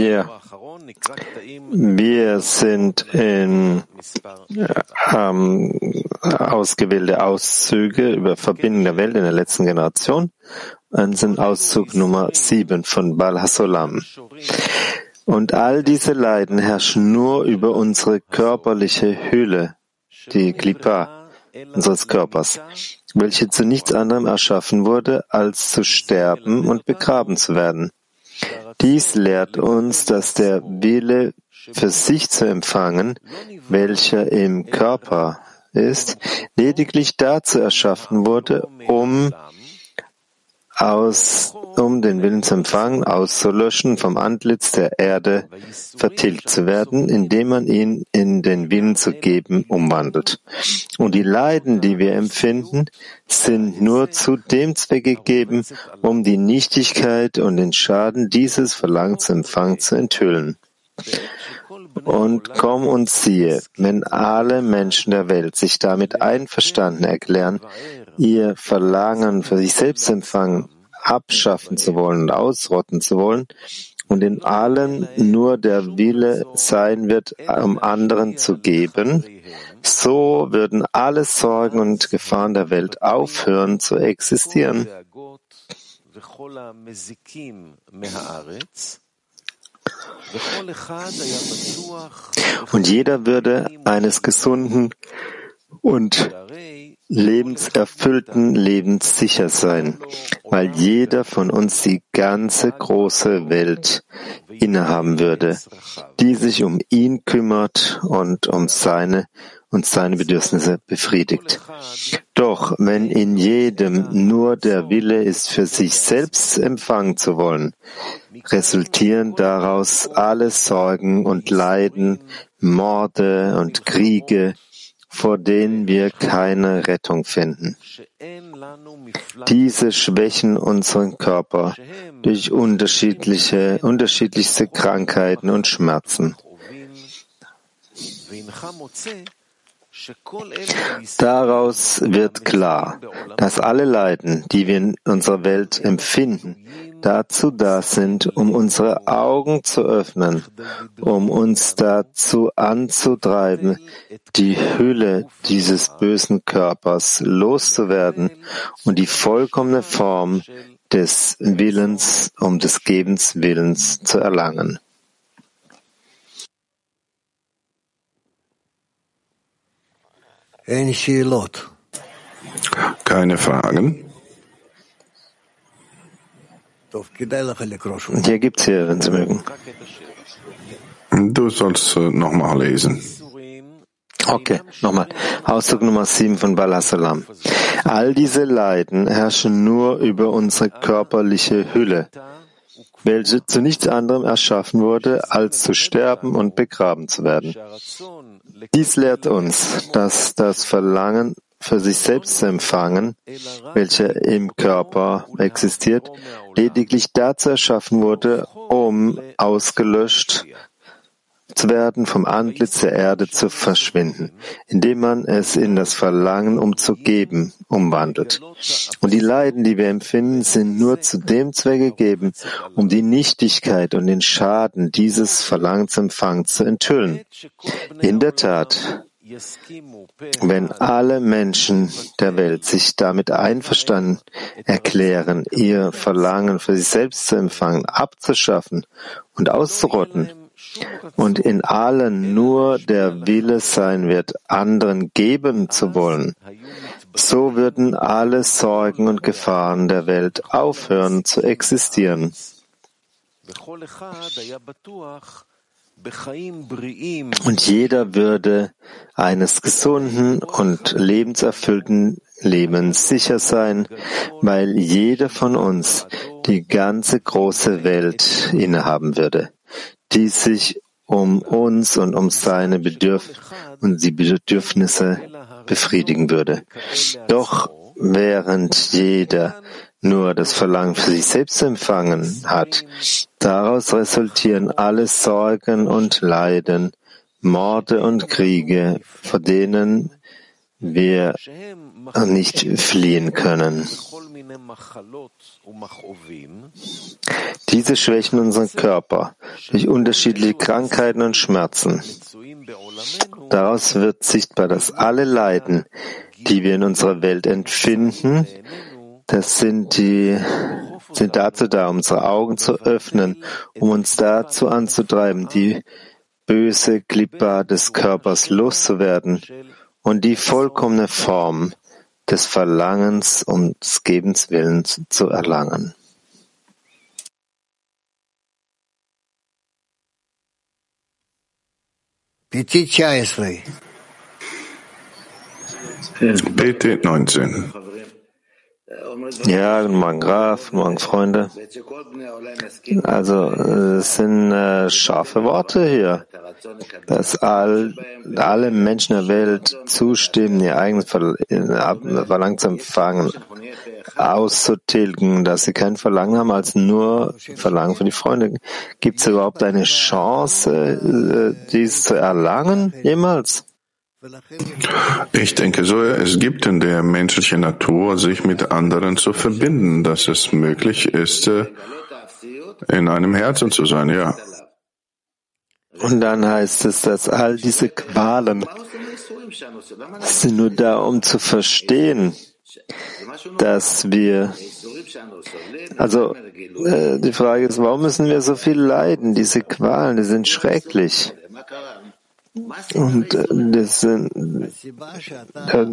Ja. Wir sind in ähm, ausgewählte Auszüge über Verbindung der Welt in der letzten Generation und sind Auszug Nummer 7 von Bal Hasolam. Und all diese Leiden herrschen nur über unsere körperliche Hülle, die Klippa unseres Körpers, welche zu nichts anderem erschaffen wurde, als zu sterben und begraben zu werden. Dies lehrt uns, dass der Wille für sich zu empfangen, welcher im Körper ist, lediglich dazu erschaffen wurde, um aus, um den Willen zu empfangen, auszulöschen, vom Antlitz der Erde vertilgt zu werden, indem man ihn in den Willen zu geben umwandelt. Und die Leiden, die wir empfinden, sind nur zu dem Zweck gegeben, um die Nichtigkeit und den Schaden dieses Verlangen zu empfangen zu enthüllen. Und komm und siehe, wenn alle Menschen der Welt sich damit einverstanden erklären, ihr Verlangen für sich selbst empfangen, abschaffen zu wollen und ausrotten zu wollen, und in allen nur der Wille sein wird, um anderen zu geben, so würden alle Sorgen und Gefahren der Welt aufhören zu existieren. Und jeder würde eines gesunden und lebenserfüllten Lebens sicher sein, weil jeder von uns die ganze große Welt innehaben würde, die sich um ihn kümmert und um seine und seine Bedürfnisse befriedigt. Doch wenn in jedem nur der Wille ist, für sich selbst empfangen zu wollen, resultieren daraus alle Sorgen und Leiden, Morde und Kriege, vor denen wir keine Rettung finden. Diese schwächen unseren Körper durch unterschiedliche, unterschiedlichste Krankheiten und Schmerzen. Daraus wird klar, dass alle Leiden, die wir in unserer Welt empfinden, dazu da sind, um unsere Augen zu öffnen, um uns dazu anzutreiben, die Hülle dieses bösen Körpers loszuwerden und die vollkommene Form des Willens um des Gebens Willens zu erlangen. Keine Fragen? Hier gibt's hier, wenn Sie mögen. Du sollst äh, nochmal lesen. Okay, nochmal. Ausdruck Nummer 7 von Balasalam. All diese Leiden herrschen nur über unsere körperliche Hülle, welche zu nichts anderem erschaffen wurde, als zu sterben und begraben zu werden. Dies lehrt uns, dass das Verlangen für sich selbst zu empfangen, welcher im Körper existiert, lediglich dazu erschaffen wurde, um ausgelöscht zu werden, vom Antlitz der Erde zu verschwinden, indem man es in das Verlangen um zu geben umwandelt. Und die Leiden, die wir empfinden, sind nur zu dem Zweck gegeben, um die Nichtigkeit und den Schaden dieses Verlangensempfangs zu enthüllen. In der Tat, wenn alle Menschen der Welt sich damit einverstanden erklären, ihr Verlangen für sich selbst zu empfangen, abzuschaffen und auszurotten, und in allen nur der Wille sein wird, anderen geben zu wollen, so würden alle Sorgen und Gefahren der Welt aufhören zu existieren. Und jeder würde eines gesunden und lebenserfüllten Lebens sicher sein, weil jeder von uns die ganze große Welt innehaben würde die sich um uns und um seine Bedürf und die Bedürfnisse befriedigen würde. Doch während jeder nur das Verlangen für sich selbst empfangen hat, daraus resultieren alle Sorgen und Leiden, Morde und Kriege, vor denen wir nicht fliehen können. Diese schwächen unseren Körper durch unterschiedliche Krankheiten und Schmerzen. Daraus wird sichtbar, dass alle Leiden, die wir in unserer Welt empfinden, das sind die, sind dazu da, unsere Augen zu öffnen, um uns dazu anzutreiben, die böse Klippa des Körpers loszuwerden und die vollkommene Form des Verlangens und des Gebenswillens zu erlangen. PT 19. Ja, Morgen Graf, Morgen Freunde. Also es sind äh, scharfe Worte hier, dass all, alle Menschen der Welt zustimmen, ihr eigenes Verlangen zu empfangen, auszutilgen, dass sie kein Verlangen haben als nur Verlangen für die Freunde. Gibt es überhaupt eine Chance, äh, dies zu erlangen jemals? Ich denke so, es gibt in der menschlichen Natur, sich mit anderen zu verbinden, dass es möglich ist, äh, in einem Herzen zu sein, ja. Und dann heißt es, dass all diese Qualen sind nur da, um zu verstehen, dass wir, also äh, die Frage ist, warum müssen wir so viel leiden? Diese Qualen, die sind schrecklich. Und äh, das, äh,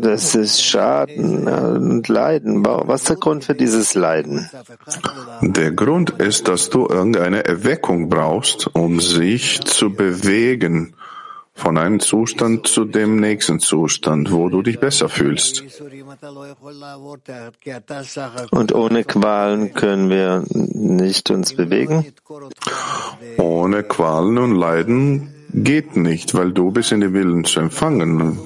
das ist Schaden und Leiden. Was ist der Grund für dieses Leiden? Der Grund ist, dass du irgendeine Erweckung brauchst, um sich zu bewegen von einem Zustand zu dem nächsten Zustand, wo du dich besser fühlst. Und ohne Qualen können wir nicht uns bewegen? Ohne Qualen und Leiden geht nicht, weil du bist in den Willen zu empfangen.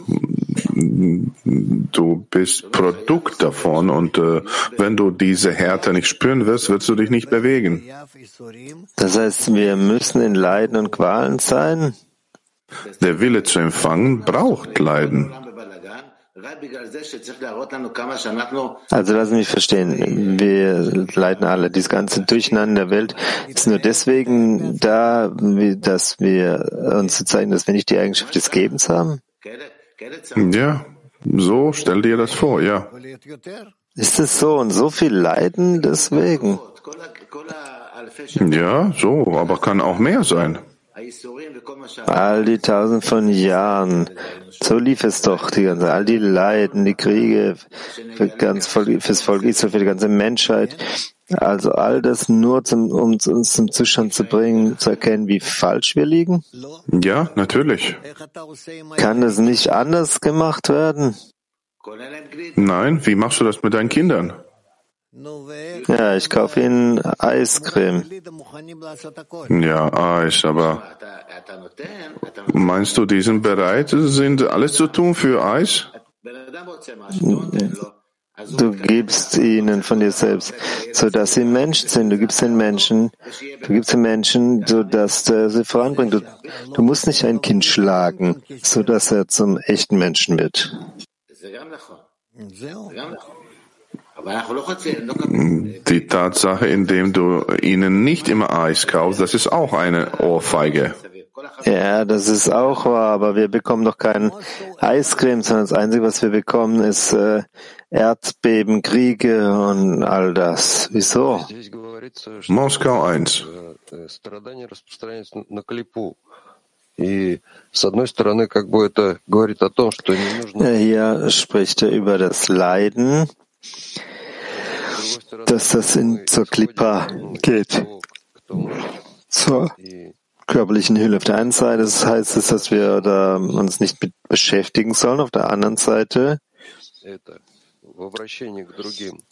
Du bist Produkt davon und äh, wenn du diese Härte nicht spüren wirst, wirst du dich nicht bewegen. Das heißt, wir müssen in Leiden und Qualen sein? Der Wille zu empfangen braucht Leiden. Also lassen Sie mich verstehen. Wir leiden alle. Dieses ganze Durcheinander der Welt ist nur deswegen da, dass wir uns zu zeigen, dass wir nicht die Eigenschaft des Gebens haben? Ja, so stell dir das vor, ja. Ist es so und so viel Leiden deswegen? Ja, so, aber kann auch mehr sein. All die tausend von Jahren, so lief es doch, die ganze, all die Leiden, die Kriege für ganz, fürs Volk Israel, für die ganze Menschheit. Also all das nur zum, um uns zum Zustand zu bringen, zu erkennen, wie falsch wir liegen? Ja, natürlich. Kann das nicht anders gemacht werden? Nein, wie machst du das mit deinen Kindern? Ja, ich kaufe Ihnen Eiscreme. Ja, Eis, aber meinst du, die sind bereit, sind alles zu tun für Eis? Du gibst ihnen von dir selbst, so dass sie Menschen sind. Du gibst den Menschen, du gibst den Menschen, so dass der sie voranbringt. Du, du musst nicht ein Kind schlagen, so dass er zum echten Menschen wird. Die Tatsache, indem du ihnen nicht immer Eis kaufst, das ist auch eine Ohrfeige. Ja, das ist auch wahr, aber wir bekommen doch keinen Eiscreme, sondern das Einzige, was wir bekommen, ist äh, Erdbeben, Kriege und all das. Wieso? Moskau 1. Hier spricht er über das Leiden, dass das in, zur Klippa geht, zur körperlichen Hülle. Auf der einen Seite heißt es, dass wir da uns nicht mit beschäftigen sollen. Auf der anderen Seite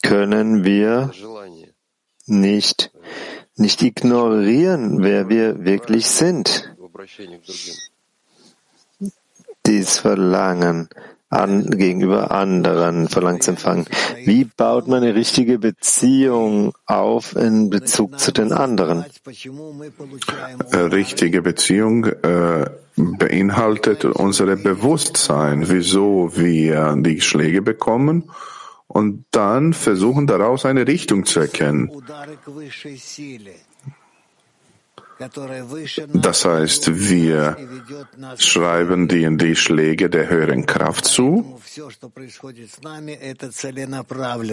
können wir nicht, nicht ignorieren, wer wir wirklich sind. Dies Verlangen an, gegenüber anderen verlangt zu empfangen. Wie baut man eine richtige Beziehung auf in Bezug zu den anderen? Richtige Beziehung äh, beinhaltet unsere Bewusstsein, wieso wir die Schläge bekommen und dann versuchen daraus eine Richtung zu erkennen. Das heißt, wir schreiben die die Schläge der höheren Kraft zu.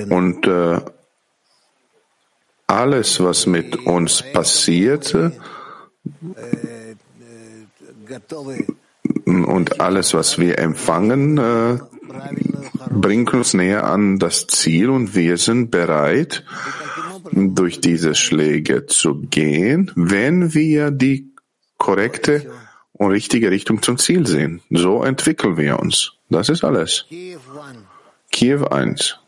Und äh, alles, was mit uns passiert und alles, was wir empfangen, äh, bringt uns näher an das Ziel und wir sind bereit, durch diese Schläge zu gehen, wenn wir die korrekte und richtige Richtung zum Ziel sehen. So entwickeln wir uns. Das ist alles. Kiew 1.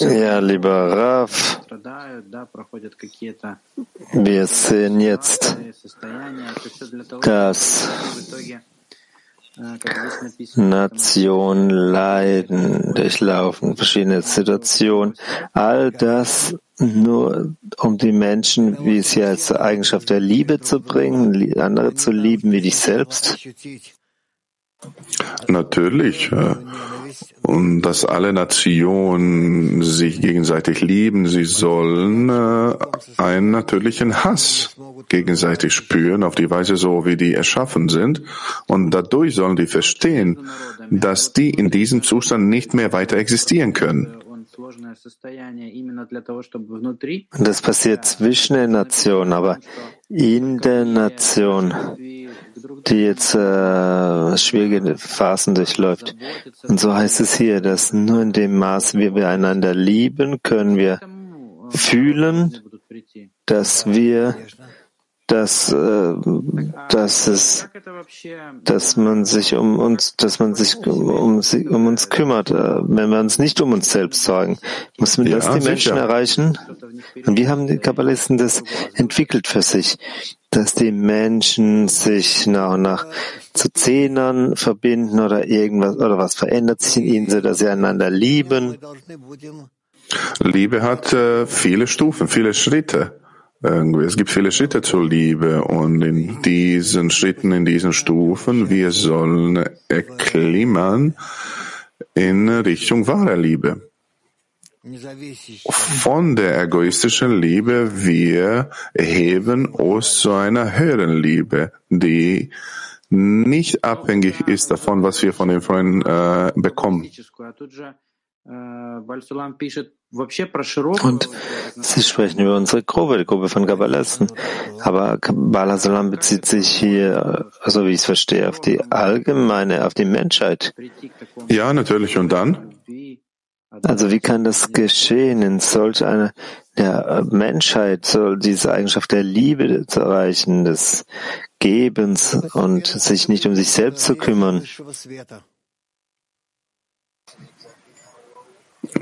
Ja, lieber Raf, wir sehen jetzt, dass Nationen leiden, durchlaufen verschiedene Situationen. All das nur um die Menschen, wie es hier als Eigenschaft der Liebe zu bringen, andere zu lieben wie dich selbst. Natürlich. Und dass alle Nationen sich gegenseitig lieben, sie sollen äh, einen natürlichen Hass gegenseitig spüren, auf die Weise so, wie die erschaffen sind. Und dadurch sollen die verstehen, dass die in diesem Zustand nicht mehr weiter existieren können. Das passiert zwischen den Nationen, aber in der Nation, die jetzt äh, schwierige Phasen durchläuft. Und so heißt es hier, dass nur in dem Maß, wie wir einander lieben, können wir fühlen, dass wir dass, äh, dass es, dass man sich um uns, dass man sich um, um, uns kümmert, äh, wenn wir uns nicht um uns selbst sorgen. Müssen wir das ja, die sicher. Menschen erreichen? Und wie haben die Kabbalisten das entwickelt für sich? Dass die Menschen sich nach und nach zu Zehnern verbinden oder irgendwas, oder was verändert sich in ihnen, so dass sie einander lieben? Liebe hat äh, viele Stufen, viele Schritte. Es gibt viele Schritte zur Liebe und in diesen Schritten, in diesen Stufen, wir sollen erklimmern in Richtung wahrer Liebe. Von der egoistischen Liebe wir erheben uns zu einer höheren Liebe, die nicht abhängig ist davon, was wir von den Freunden äh, bekommen. Und Sie sprechen über unsere Gruppe, die Gruppe von Kabbalisten. Aber Bala Salam bezieht sich hier, also wie ich es verstehe, auf die allgemeine, auf die Menschheit. Ja, natürlich. Und dann? Also wie kann das geschehen in solch einer der Menschheit soll diese Eigenschaft der Liebe zu erreichen, des Gebens und sich nicht um sich selbst zu kümmern?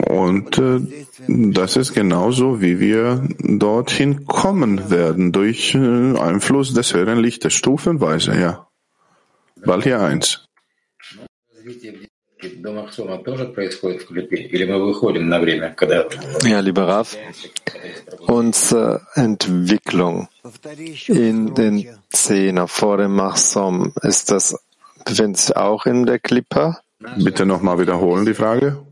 Und äh, das ist genauso, wie wir dorthin kommen werden, durch äh, Einfluss des höheren Lichtes, stufenweise, ja. Ball hier eins. Ja, lieber Raf, unsere Entwicklung in den Zehner vor dem Machsom, ist das, befindet sich auch in der Klippa? Bitte nochmal wiederholen die Frage.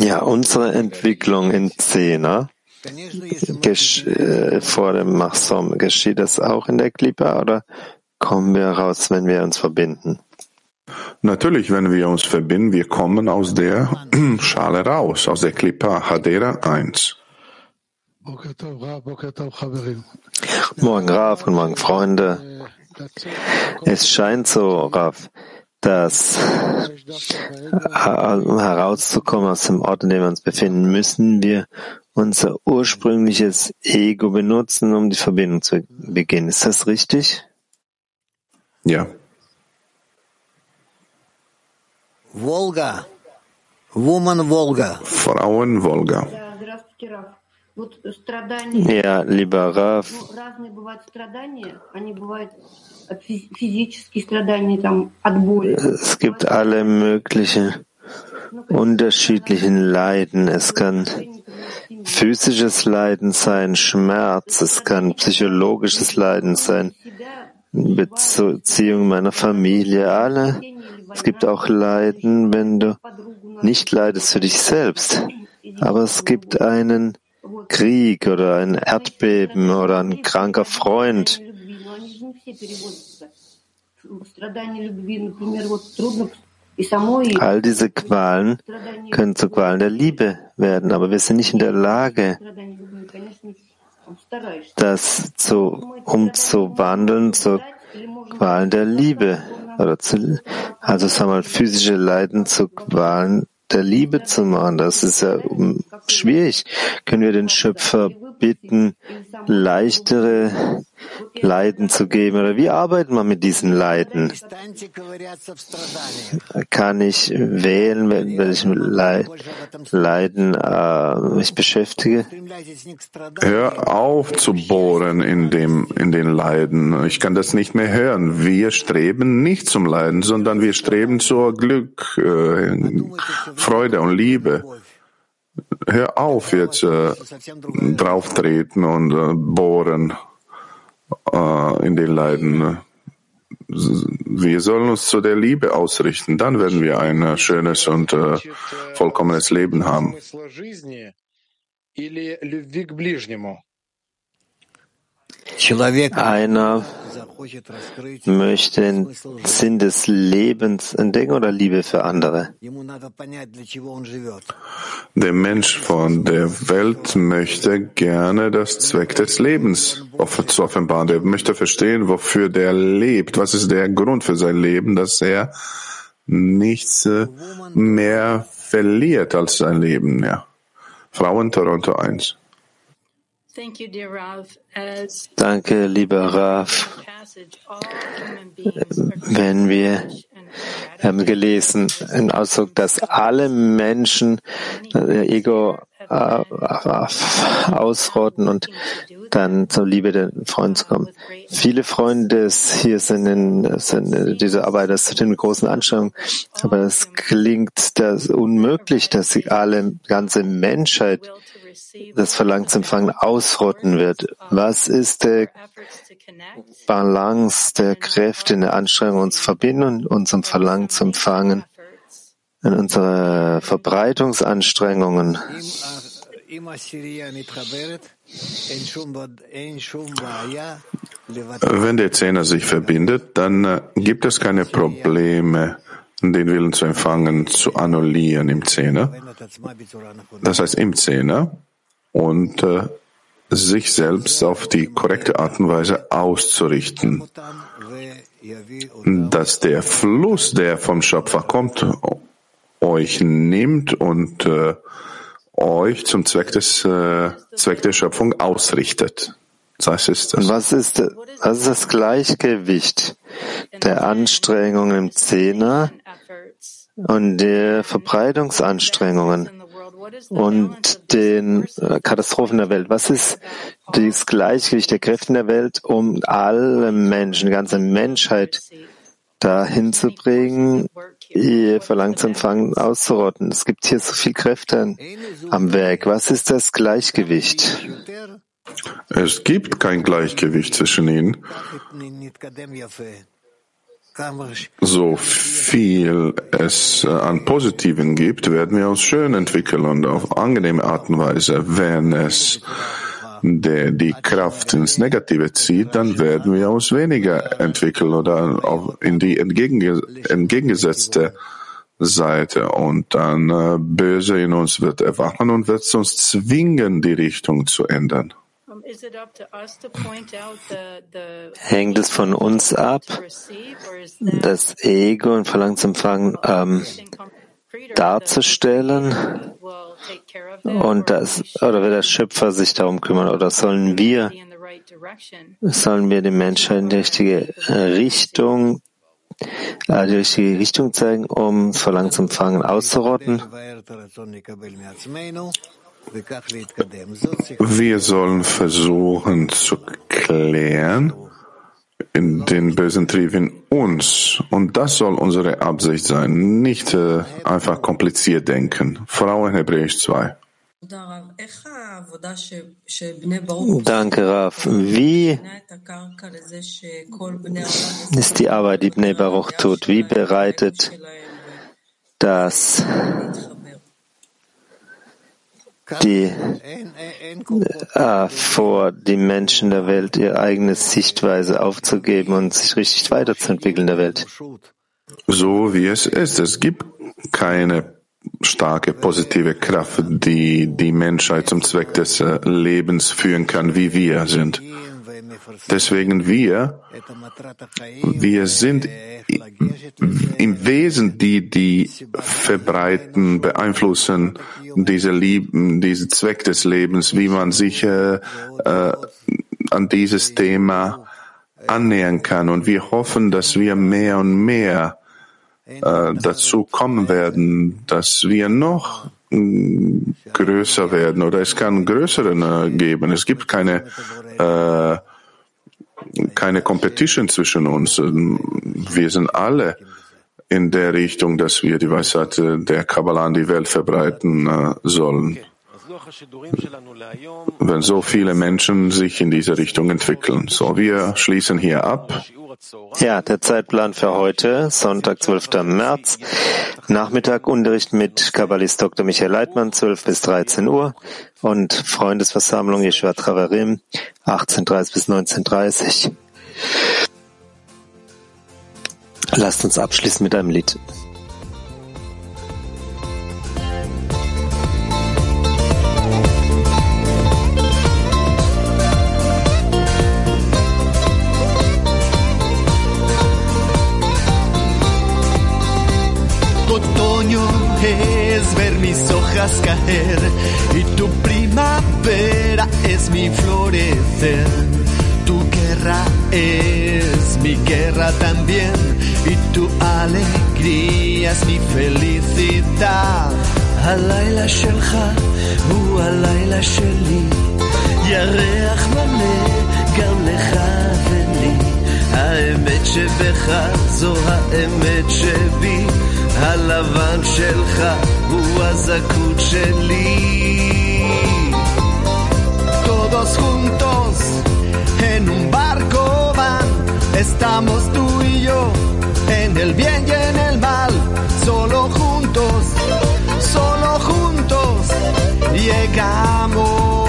Ja, unsere Entwicklung in Zehner äh, vor dem Machsom, geschieht das auch in der Klippa oder kommen wir raus, wenn wir uns verbinden? Natürlich, wenn wir uns verbinden, wir kommen aus der Schale raus, aus der Klippa Hadera 1. Morgen, Raf, und morgen, Freunde. Es scheint so, Raf, dass herauszukommen aus dem Ort, in dem wir uns befinden, müssen wir unser ursprüngliches Ego benutzen, um die Verbindung zu beginnen. Ist das richtig? Ja. Volga. Woman Volga. Frauen Volga. Ja, lieber Rav, es gibt alle möglichen unterschiedlichen Leiden. Es kann physisches Leiden sein, Schmerz, es kann psychologisches Leiden sein, Beziehung meiner Familie, alle. Es gibt auch Leiden, wenn du nicht leidest für dich selbst. Aber es gibt einen Krieg oder ein Erdbeben oder ein kranker Freund. All diese Qualen können zu Qualen der Liebe werden, aber wir sind nicht in der Lage, das zu, umzuwandeln zu Qualen der Liebe. Also sagen wir mal, physische Leiden zu Qualen der Liebe zu machen. Das ist ja schwierig. Können wir den Schöpfer bitten, leichtere Leiden zu geben? Oder wie arbeitet man mit diesen Leiden? Kann ich wählen, mit welchem Leiden äh, mich beschäftige? Hör auf zu bohren in, dem, in den Leiden. Ich kann das nicht mehr hören. Wir streben nicht zum Leiden, sondern wir streben zur Glück, äh, Freude und Liebe. Hör auf jetzt äh, drauftreten und äh, bohren äh, in den Leiden. Wir sollen uns zu der Liebe ausrichten, dann werden wir ein äh, schönes und äh, vollkommenes Leben haben. Einer möchte den Sinn des Lebens entdecken oder Liebe für andere? Der Mensch von der Welt möchte gerne das Zweck des Lebens zu offenbaren. Er möchte verstehen, wofür der lebt. Was ist der Grund für sein Leben, dass er nichts äh, mehr verliert als sein Leben. Ja. Frauen Toronto 1. Danke, lieber Rav. Wenn wir haben gelesen, einen Ausdruck, dass alle Menschen ihr Ego äh, ausrotten und dann zur Liebe der Freunde zu kommen. Viele Freunde hier sind, in, sind diese Arbeiter zu den großen Anstrengungen, aber es klingt das unmöglich, dass sie alle ganze Menschheit das Verlangen zu empfangen ausrotten wird. Was ist der Balance der Kräfte in der Anstrengung, uns verbinden und unserem Verlangen zu empfangen in unsere Verbreitungsanstrengungen? Wenn der Zehner sich verbindet, dann äh, gibt es keine Probleme, den Willen zu empfangen, zu annullieren im Zehner. Das heißt im Zehner und äh, sich selbst auf die korrekte Art und Weise auszurichten, dass der Fluss, der vom Schöpfer kommt, euch nimmt und äh, euch zum Zweck des äh, Zweck der Schöpfung ausrichtet. Das ist das. Was ist, was ist das Gleichgewicht der Anstrengungen im Zehner und der Verbreitungsanstrengungen? und den äh, Katastrophen der Welt. Was ist das Gleichgewicht der Kräfte der Welt, um alle Menschen, die ganze Menschheit dahin zu bringen, ihr Verlangen zu empfangen, auszurotten? Es gibt hier so viele Kräfte am Werk. Was ist das Gleichgewicht? Es gibt kein Gleichgewicht zwischen ihnen so viel es äh, an Positiven gibt, werden wir uns schön entwickeln und auf angenehme Art und Weise. Wenn es der die Kraft ins Negative zieht, dann werden wir uns weniger entwickeln oder auf in die entgegen, entgegengesetzte Seite und dann äh, Böse in uns wird erwachen und wird uns zwingen, die Richtung zu ändern. Hängt es von uns ab, das Ego und Verlangen zu empfangen ähm, darzustellen? Und das, oder wird der Schöpfer sich darum kümmern? Oder sollen wir, sollen wir die Menschheit in die richtige äh, Richtung, äh, die richtige Richtung zeigen, um Verlangen zu empfangen auszurotten? Wir sollen versuchen zu klären, in den bösen Trieb in uns. Und das soll unsere Absicht sein. Nicht äh, einfach kompliziert denken. Frau in Hebräisch 2. Danke, Raf. Wie ist die Arbeit, die Bnei Baruch tut? Wie bereitet das die äh, vor, die Menschen der Welt ihre eigene Sichtweise aufzugeben und sich richtig weiterzuentwickeln in der Welt. So wie es ist. Es gibt keine starke positive Kraft, die die Menschheit zum Zweck des äh, Lebens führen kann, wie wir sind. Deswegen wir, wir sind im Wesen die, die verbreiten, beeinflussen diese Lieben, diesen Zweck des Lebens, wie man sich äh, äh, an dieses Thema annähern kann. Und wir hoffen, dass wir mehr und mehr äh, dazu kommen werden, dass wir noch mm, größer werden oder es kann größeren äh, geben. Es gibt keine äh, keine Competition zwischen uns. Wir sind alle in der Richtung, dass wir die Weisheit der Kabbalah in die Welt verbreiten äh, sollen. Wenn so viele Menschen sich in diese Richtung entwickeln. So, wir schließen hier ab. Ja, der Zeitplan für heute, Sonntag, 12. März. Nachmittag Unterricht mit Kabbalist Dr. Michael Leitmann, 12 bis 13 Uhr. Und Freundesversammlung Yeshua Traverim, 18.30 bis 19.30 Lasst uns abschließen mit einem Lied. hojas caer y tu primavera es mi florecer. Tu guerra es mi guerra también y tu alegría es mi felicidad. הלילה שלך הוא הלילה שלי, ירח מלא גם לך ולי. האמת שבך זו האמת שבי. הלבן שלך הוא הזכות שלי. Todos juntos en un barco van, estamos tú y yo, en el bien y en el mal, solo juntos, solo juntos llegamos.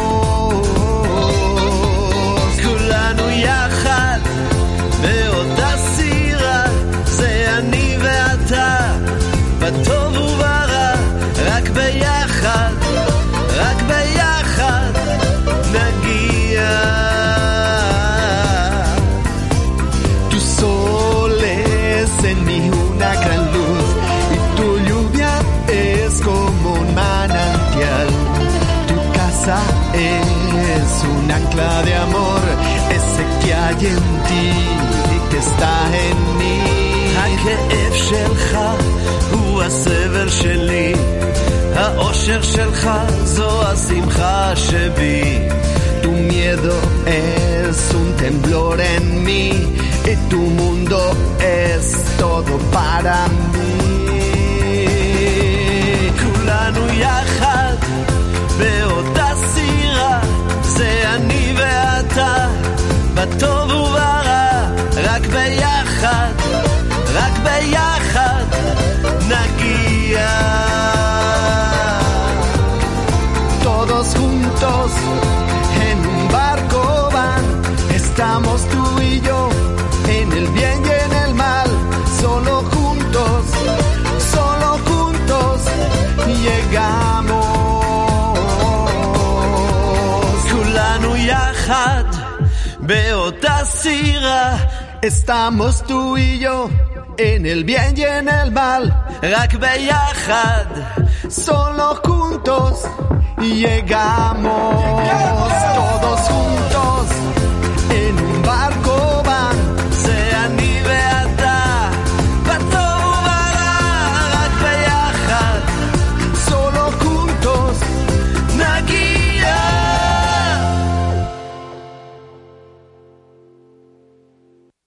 ancla de amor, ese que hay en ti y que está en mí. הכאב שלך הוא הסבל שלי, האושר שלך זו השמחה שבי. Tu miedo es un temblor en mí y tu mundo es todo para mí. כולנו יחד בטוב וברע, רק ביחד. רק ביחד נגיע. Todos juntos en un barco van, estamos tú y yo, en el bien y Estamos tú y yo en el bien y en el mal. Rakbeyahad, solo juntos llegamos todos juntos en un barco.